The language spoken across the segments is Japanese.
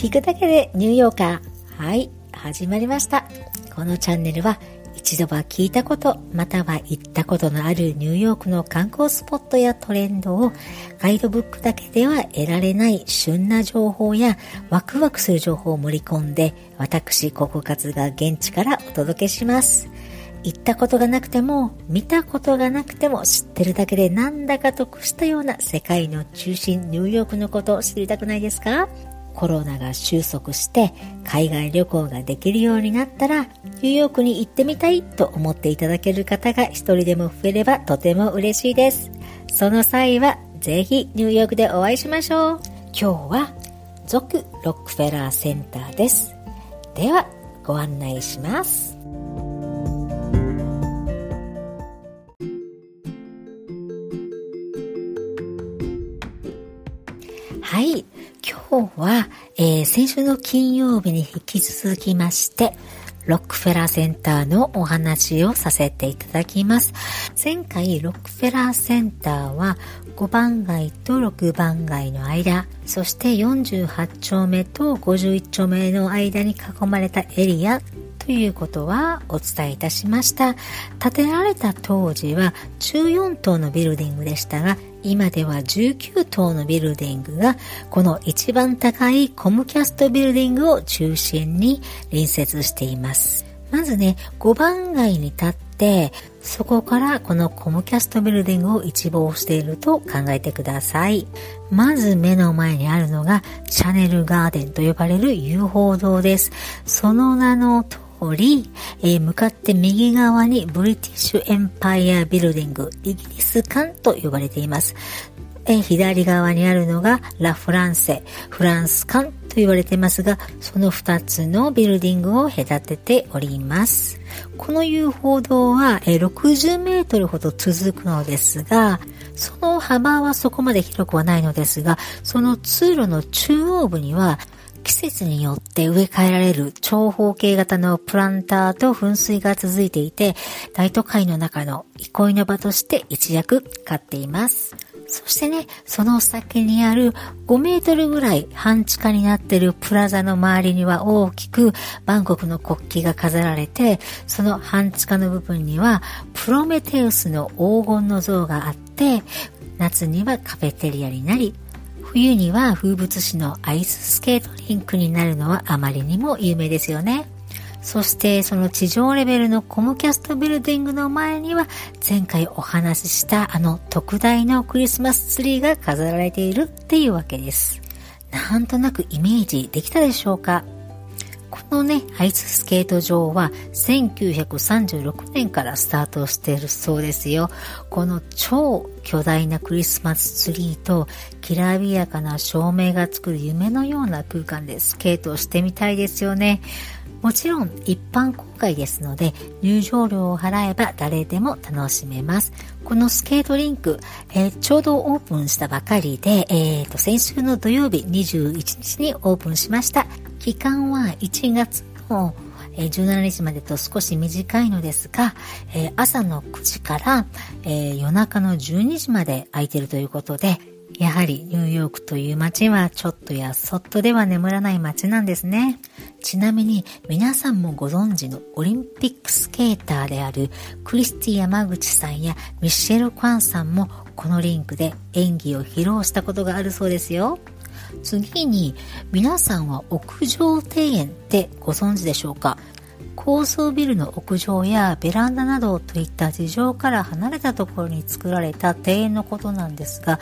聞くだけでニューヨーカー。はい、始まりました。このチャンネルは一度は聞いたこと、または行ったことのあるニューヨークの観光スポットやトレンドをガイドブックだけでは得られない旬な情報やワクワクする情報を盛り込んで私、ココカツが現地からお届けします。行ったことがなくても、見たことがなくても知ってるだけでなんだか得したような世界の中心ニューヨークのことを知りたくないですか？コロナが収束して海外旅行ができるようになったらニューヨークに行ってみたいと思っていただける方が一人でも増えればとても嬉しいです。その際はぜひニューヨークでお会いしましょう。今日は続ロックフェラーセンターです。ではご案内します。今日は、えー、先週の金曜日に引き続きまして、ロックフェラーセンターのお話をさせていただきます。前回、ロックフェラーセンターは5番街と6番街の間、そして48丁目と51丁目の間に囲まれたエリアということはお伝えいたしました。建てられた当時は14棟のビルディングでしたが、今では19棟のビルディングがこの一番高いコムキャストビルディングを中心に隣接しています。まずね、5番街に立って、そこからこのコムキャストビルディングを一望していると考えてください。まず目の前にあるのがチャネルガーデンと呼ばれる遊歩道です。その名の通り、えー、向かって右側にブリティッシュエンパイアビルディング、イギリス館と呼ばれています。えー、左側にあるのがラ・フランセ、フランス館と言われていますが、その2つのビルディングを隔てております。この遊歩道は60メートルほど続くのですが、その幅はそこまで広くはないのですが、その通路の中央部には季節によって植え替えられる長方形型のプランターと噴水が続いていて、大都会の中の憩いの場として一躍買っています。そしてね、その先にある5メートルぐらい半地下になっているプラザの周りには大きくバンコクの国旗が飾られて、その半地下の部分にはプロメテウスの黄金の像があって、夏にはカフェテリアになり、冬には風物詩のアイススケートリンクになるのはあまりにも有名ですよね。そしてその地上レベルのコムキャストビルディングの前には前回お話ししたあの特大のクリスマスツリーが飾られているっていうわけです。なんとなくイメージできたでしょうか？このね、アイススケート場は1936年からスタートしているそうですよ。この超巨大なクリスマスツリーときらびやかな照明が作る夢のような空間でスケートをしてみたいですよね。もちろん一般公開ですので入場料を払えば誰でも楽しめます。このスケートリンク、えー、ちょうどオープンしたばかりで、えーと、先週の土曜日21日にオープンしました。期間は1月の17日までと少し短いのですが、え、朝の9時から、え、夜中の12時まで空いてるということで、やはりニューヨークという街はちょっとやそっとでは眠らない街なんですね。ちなみに皆さんもご存知のオリンピックスケーターであるクリスティ山口さんやミッシェル・クワンさんもこのリンクで演技を披露したことがあるそうですよ。次に皆さんは屋上庭園ってご存知でしょうか？高層ビルの屋上やベランダなどといった地上から離れたところに作られた庭園のことなんですが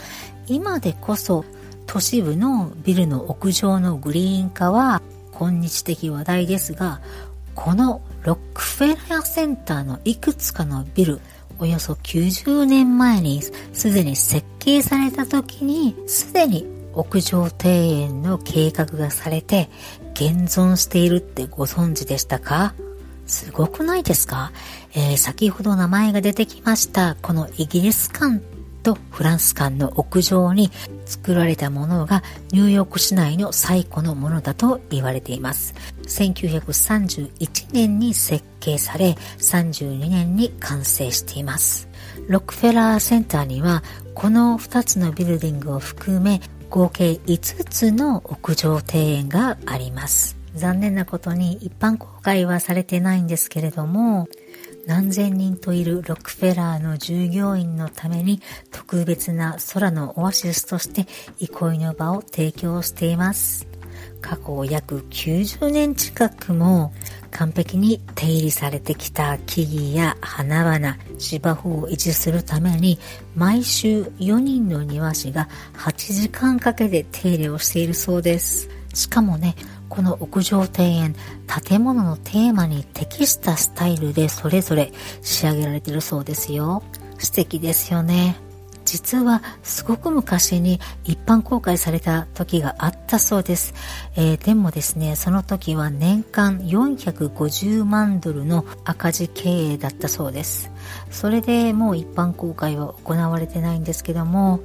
今でこそ都市部のビルの屋上のグリーン化は今日的話題ですがこのロックフェラーセンターのいくつかのビルおよそ90年前にすでに設計された時にすでに屋上庭園の計画がされて現存しているってご存知でしたか？すごくないですか、えー、先ほど名前が出てきましたこのイギリス館とフランス館の屋上に作られたものがニューヨーク市内の最古のものだと言われています。1931年に設計され32年に完成しています。ロックフェラーセンターにはこの2つのビルディングを含め合計5つの屋上庭園があります。残念なことに一般公開はされてないんですけれども、何千人といるロックフェラーの従業員のために特別な空のオアシスとして憩いの場を提供しています。過去約90年近くも完璧に手入りされてきた木々や花々、芝生を維持するために毎週4人の庭師が8時間かけて手入れをしているそうです。しかもね、この屋上庭園、建物のテーマに適したスタイルでそれぞれ仕上げられているそうですよ。素敵ですよね。実はすごく昔に一般公開された時があったそうです。えー、でもですね、その時は年間450万ドルの赤字経営だったそうです。それでもう一般公開は行われてないんですけども、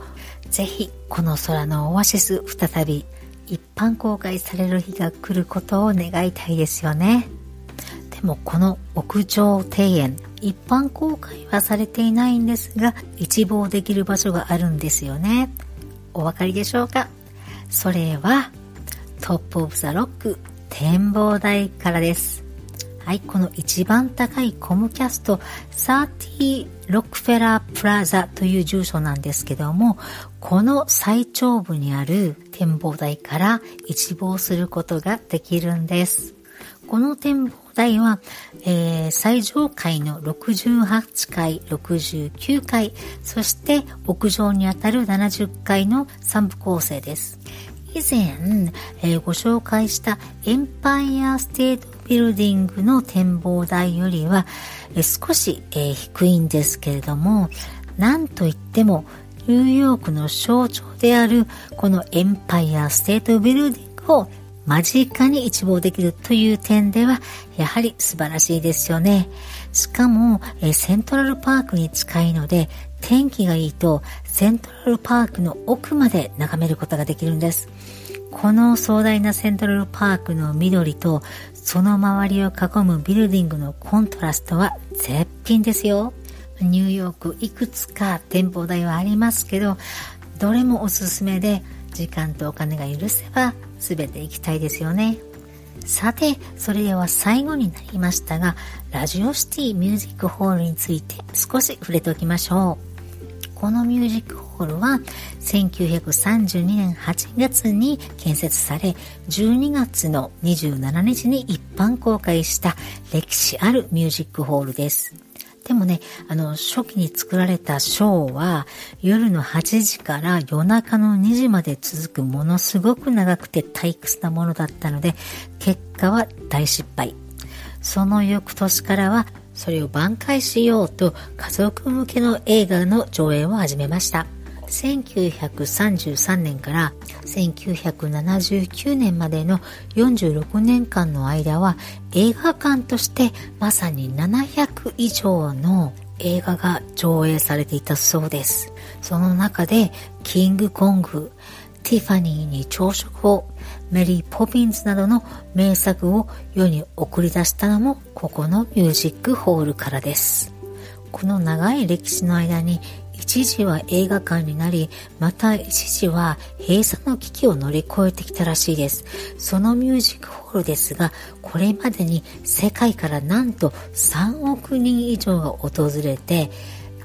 ぜひこの空のオアシス再び一般公開される日が来ることを願いたいですよね。でもこの屋上庭園、一般公開はされていないんですが、一望できる場所があるんですよね。お分かりでしょうか？それは、 Top of the Rock 展望台からです。はい、この一番高い Comcast 30ロックフェラープラザという住所なんですけども、この最頂部にある展望台から一望することができるんです。この展望台は、えー、最上階の68階、69階、そして屋上にあたる70階の3部構成です。以前、えー、ご紹介したエンパイアステートビルディングの展望台よりはえ、少しえ、低いんですけれども、なんといってもニューヨークの象徴であるこのエンパイアステートビルディングを間近に一望できるという点ではやはり素晴らしいですよね。しかもえセントラルパークに近いので天気がいいとセントラルパークの奥まで眺めることができるんです。この壮大なセントラルパークの緑とその周りを囲むビルディングのコントラストは絶品ですよ。ニューヨークいくつか展望台はありますけど、どれもおすすめで時間とお金が許せば全て行きたいですよね。さて、それでは最後になりましたが、ラジオシティミュージックホールについて少し触れておきましょう。このミュージックホールは1932年8月に建設され12月の27日に一般公開した歴史あるミュージックホールです。でもね、あの、初期に作られたショーは、夜の8時から夜中の2時まで続くものすごく長くて退屈なものだったので、結果は大失敗。その翌年からはそれを挽回しようと家族向けの映画の上映を始めました。1933年から1979年までの46年間の間は映画館としてまさに700以上の映画が上映されていたそうです。その中でキングコング、ティファニーに朝食を、メリー・ポピンズなどの名作を世に送り出したのもここのミュージックホールからです。この長い歴史の間に一時は映画館になり、また一時は閉鎖の危機を乗り越えてきたらしいです。そのミュージックホールですが、これまでに世界からなんと3億人以上が訪れて、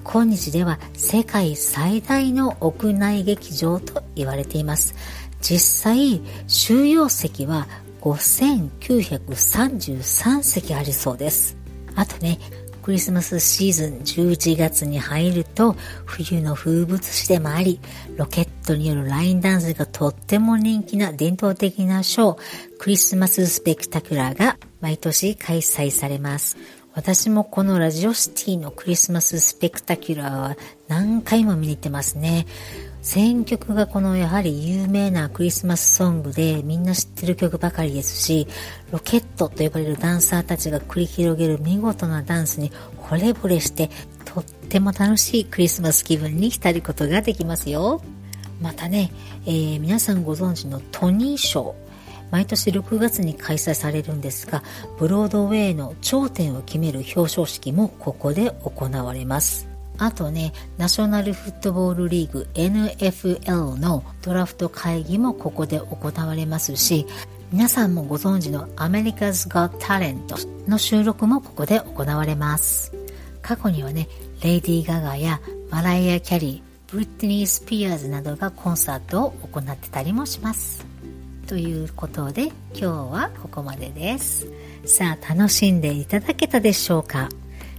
今日では世界最大の屋内劇場と言われています。実際、収容席は5933席ありそうです。あとね、クリスマスシーズン11月に入ると冬の風物詩でもあり、ロケットによるラインダンスがとっても人気な伝統的なショー、クリスマススペクタクラーが毎年開催されます。私もこのラジオシティのクリスマススペクタキュラーは何回も見に行ってますね。選曲がこのやはり有名なクリスマスソングでみんな知ってる曲ばかりですし、ロケットと呼ばれるダンサーたちが繰り広げる見事なダンスに惚れ惚れしてとっても楽しいクリスマス気分に浸ることができますよ。またね、えー、皆さんご存知のトニー賞。毎年6月に開催されるんですが、ブロードウェイの頂点を決める表彰式もここで行われます。あとね、ナショナルフットボールリーグ NFL のドラフト会議もここで行われますし、皆さんもご存知のアメリカズ・ゴッ・タレントの収録もここで行われます。過去にはね、レイディー・ガガやマライア・キャリー、ブリッティニー・スピアーズなどがコンサートを行ってたりもします。ということで今日はここまでです。さあ楽しんでいただけたでしょうか？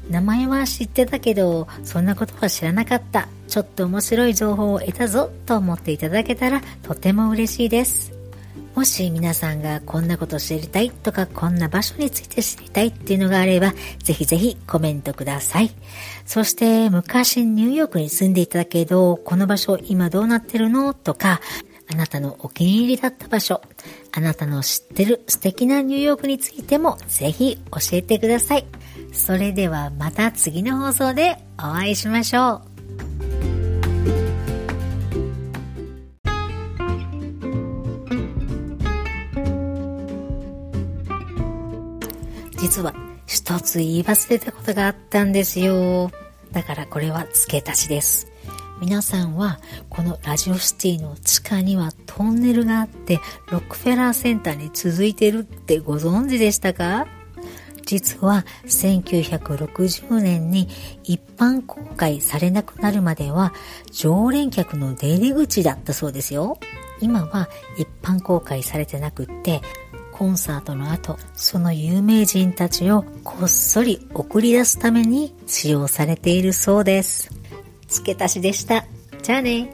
名前は知ってたけど、そんなことは知らなかった。ちょっと面白い情報を得たぞと思っていただけたらとても嬉しいです。もし皆さんがこんなこと知りたいとかこんな場所について知りたいっていうのがあれば、ぜひぜひコメントください。そして昔ニューヨークに住んでいたけど、この場所今どうなってるのとか、あなたのお気に入りだった場所、あなたの知ってる素敵なニューヨークについてもぜひ教えてください。それではまた次の放送でお会いしましょう。実は一つ言い忘れたことがあったんですよ。だからこれは付け足しです。皆さんはこのラジオシティの地下にはトンネルがあってロックフェラーセンターに続いてるってご存知でしたか？実は1960年に一般公開されなくなるまでは常連客の出入り口だったそうですよ。今は一般公開されてなくってコンサートの後、その有名人たちをこっそり送り出すために使用されているそうです。付け足しでした。じゃあね。